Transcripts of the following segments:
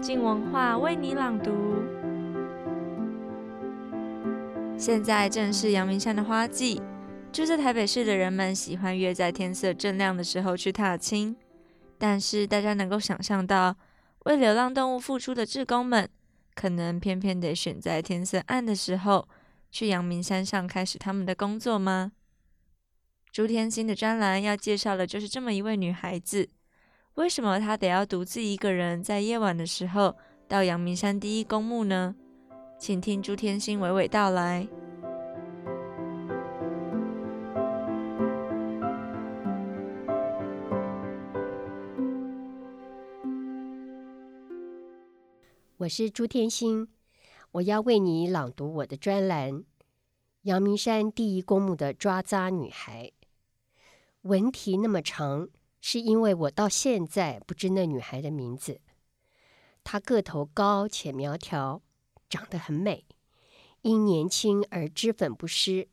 静文化为你朗读。现在正是阳明山的花季，住在台北市的人们喜欢约在天色正亮的时候去踏青。但是，大家能够想象到，为流浪动物付出的志工们，可能偏偏得选在天色暗的时候去阳明山上开始他们的工作吗？朱天心的专栏要介绍的就是这么一位女孩子。为什么他得要独自一个人在夜晚的时候到阳明山第一公墓呢？请听朱天心娓娓道来。我是朱天心，我要为你朗读我的专栏《阳明山第一公墓的抓渣女孩》。文题那么长，是因为我到现在不知那女孩的名字。她个头高且苗条，长得很美，因年轻而脂粉不施。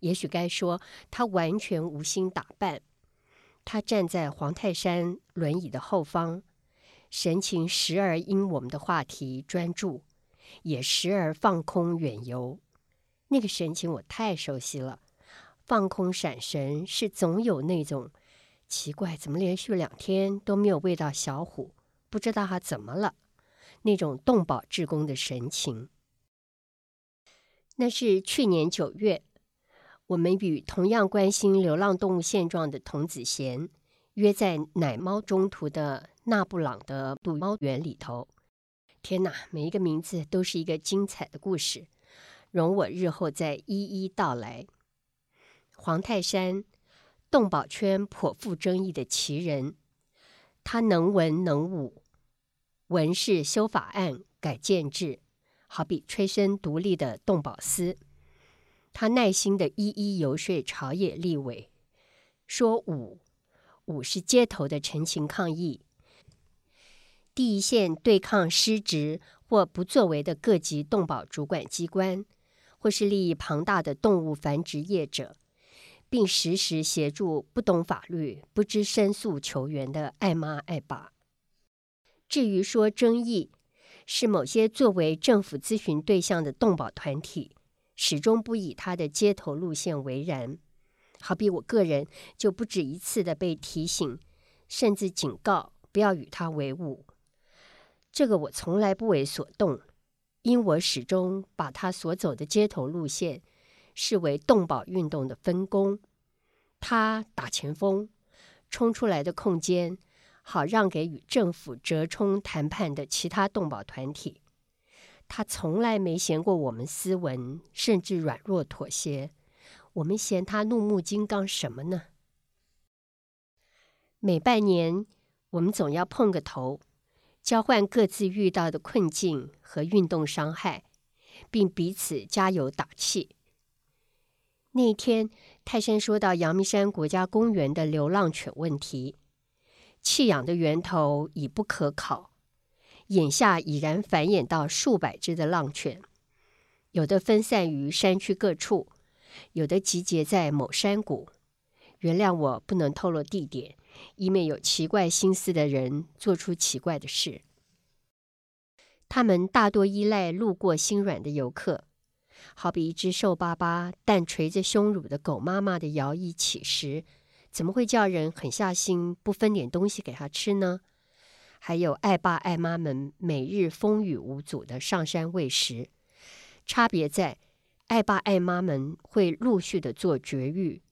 也许该说，她完全无心打扮。她站在黄泰山轮椅的后方，神情时而因我们的话题专注，也时而放空远游。那个神情我太熟悉了。放空闪神是总有那种奇怪，怎么连续两天都没有喂到小虎？不知道他怎么了？那种动保志工的神情。那是去年九月，我们与同样关心流浪动物现状的童子贤约在奶猫中途的纳布朗的躲猫园里头。天哪，每一个名字都是一个精彩的故事，容我日后再一一道来。黄泰山，动保圈颇富争议的奇人，他能文能武，文是修法案改建制，好比催生独立的动保司。他耐心地一一游说朝野立委，说武武是街头的陈情抗议，第一线对抗失职或不作为的各级动保主管机关，或是利益庞大的动物繁殖业者。并时时协助不懂法律、不知申诉求援的爱妈爱爸。至于说争议，是某些作为政府咨询对象的动保团体，始终不以他的街头路线为然。好比我个人就不止一次的被提醒，甚至警告不要与他为伍。这个我从来不为所动，因我始终把他所走的街头路线。视为动保运动的分工，他打前锋，冲出来的空间好让给与政府折冲谈判的其他动保团体。他从来没嫌过我们斯文，甚至软弱妥协。我们嫌他怒目金刚什么呢？每半年，我们总要碰个头，交换各自遇到的困境和运动伤害，并彼此加油打气。那一天，泰山说到阳明山国家公园的流浪犬问题，弃养的源头已不可考，眼下已然繁衍到数百只的浪犬，有的分散于山区各处，有的集结在某山谷。原谅我不能透露地点，以免有奇怪心思的人做出奇怪的事。他们大多依赖路过心软的游客。好比一只瘦巴巴但垂着胸乳的狗妈妈的摇曳乞食，怎么会叫人狠下心不分点东西给它吃呢？还有爱爸爱妈们每日风雨无阻的上山喂食，差别在爱爸爱妈们会陆续的做绝育，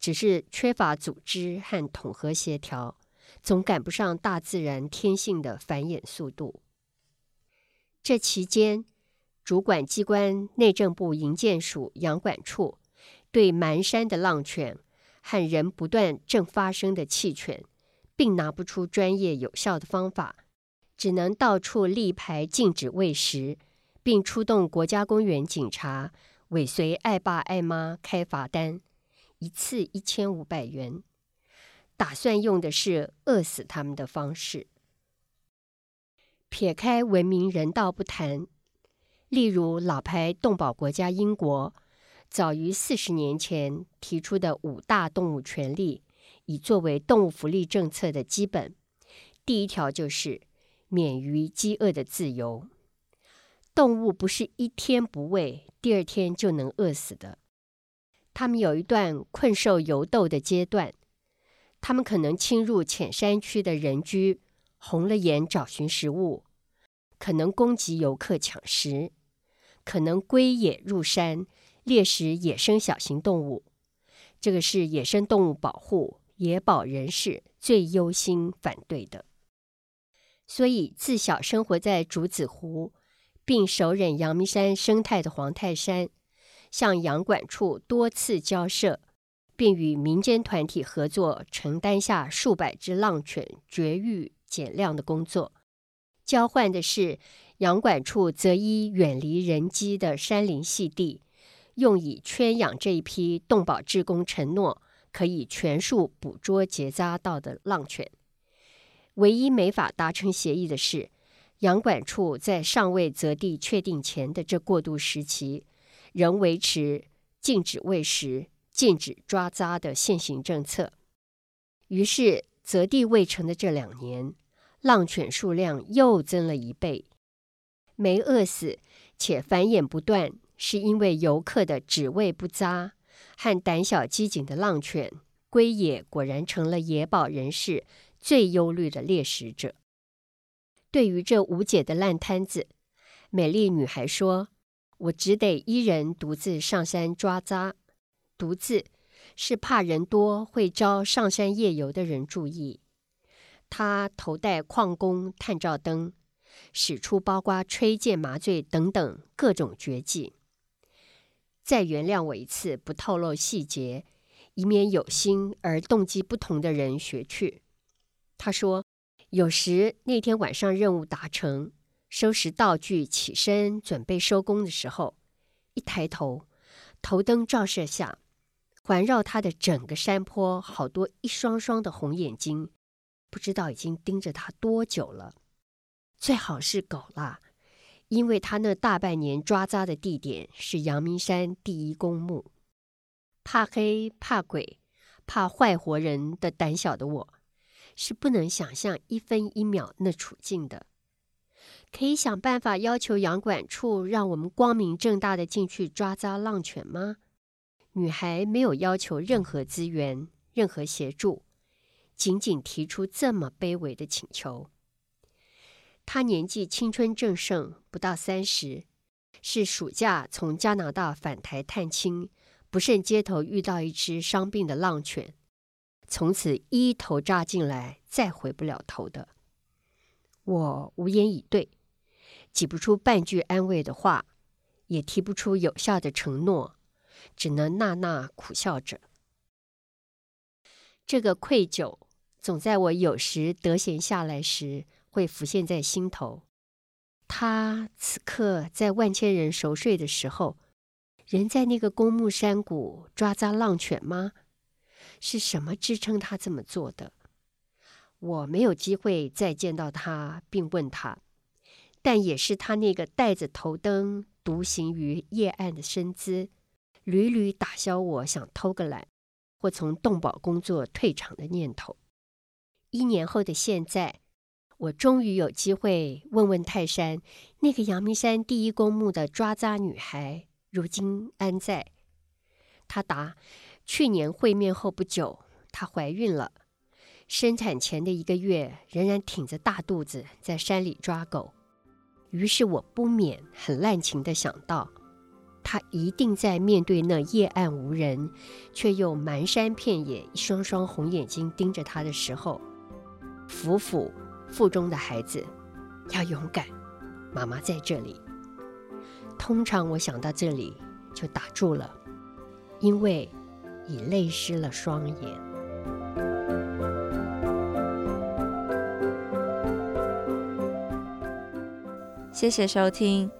只是缺乏组织和统合协调，总赶不上大自然天性的繁衍速度。这期间，主管机关内政部营建署养管处对满山的浪犬和人不断正发生的弃犬，并拿不出专业有效的方法，只能到处立牌禁止喂食，并出动国家公园警察尾随爱爸爱妈开罚单，一次一千五百元，打算用的是饿死他们的方式。撇开文明人道不谈。例如，老牌动保国家英国，早于四十年前提出的五大动物权利，已作为动物福利政策的基本。第一条就是免于饥饿的自由。动物不是一天不喂，第二天就能饿死的。它们有一段困兽犹斗的阶段。它们可能侵入浅山区的人居，红了眼找寻食物；可能攻击游客抢食；可能归野入山猎食野生小型动物。这个是野生动物保护野保人士最忧心反对的。所以，自小生活在竹子湖，并熟稔阳明山生态的黄泰山，向阳管处多次交涉。并与民间团体合作，承担下数百只浪犬绝育减量的工作，交换的是养管处择一远离人迹的山林细地，用以圈养这一批动保志工承诺可以全数捕捉结扎到的浪犬。唯一没法达成协议的是，养管处在尚未择地确定前的这过渡时期，仍维持禁止喂食。禁止抓扎的现行政策，于是择地未成的这两年，浪犬数量又增了一倍。没饿死且繁衍不断，是因为游客的只喂不扎和胆小机警的浪犬龟野，果然成了野保人士最忧虑的猎食者。对于这无解的烂摊子，美丽女孩说：“我只得一人独自上山抓扎。”独自是怕人多会招上山夜游的人注意。他头戴矿工探照灯，使出包括吹箭、麻醉等等各种绝技。再原谅我一次，不透露细节，以免有心而动机不同的人学去。他说，有时那天晚上任务达成，收拾道具、起身准备收工的时候，一抬头，头灯照射下。环绕他的整个山坡，好多一双双的红眼睛，不知道已经盯着他多久了。最好是狗啦，因为他那大半年抓扎的地点是阳明山第一公墓。怕黑、怕鬼、怕坏活人的胆小的我，是不能想象一分一秒那处境的。可以想办法要求阳管处让我们光明正大的进去抓扎浪犬吗？女孩没有要求任何资源、任何协助，仅仅提出这么卑微的请求。他年纪青春正盛，不到三十，是暑假从加拿大返台探亲，不慎街头遇到一只伤病的浪犬，从此一头扎进来，再回不了头的。我无言以对，挤不出半句安慰的话，也提不出有效的承诺。只能纳纳苦笑着。这个愧疚总在我有时得闲下来时会浮现在心头。他此刻在万千人熟睡的时候，仍在那个公墓山谷抓扎浪犬吗？是什么支撑他这么做的？我没有机会再见到他，并问他，但也是他那个带着头灯独行于夜暗的身姿。屡屡打消我想偷个懒或从动保工作退场的念头。一年后的现在，我终于有机会问问泰山，那个阳明山第一公墓的抓扎女孩如今安在？她答：去年会面后不久，她怀孕了，生产前的一个月仍然挺着大肚子在山里抓狗。于是我不免很滥情地想到。他一定在面对那夜暗无人，却又满山遍野一双双红眼睛盯着他的时候，抚抚腹中的孩子，要勇敢，妈妈在这里。通常我想到这里就打住了，因为已泪湿了双眼。谢谢收听。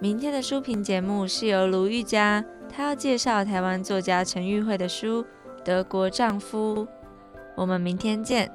明天的书评节目是由卢玉佳，她要介绍台湾作家陈玉慧的书《德国丈夫》。我们明天见。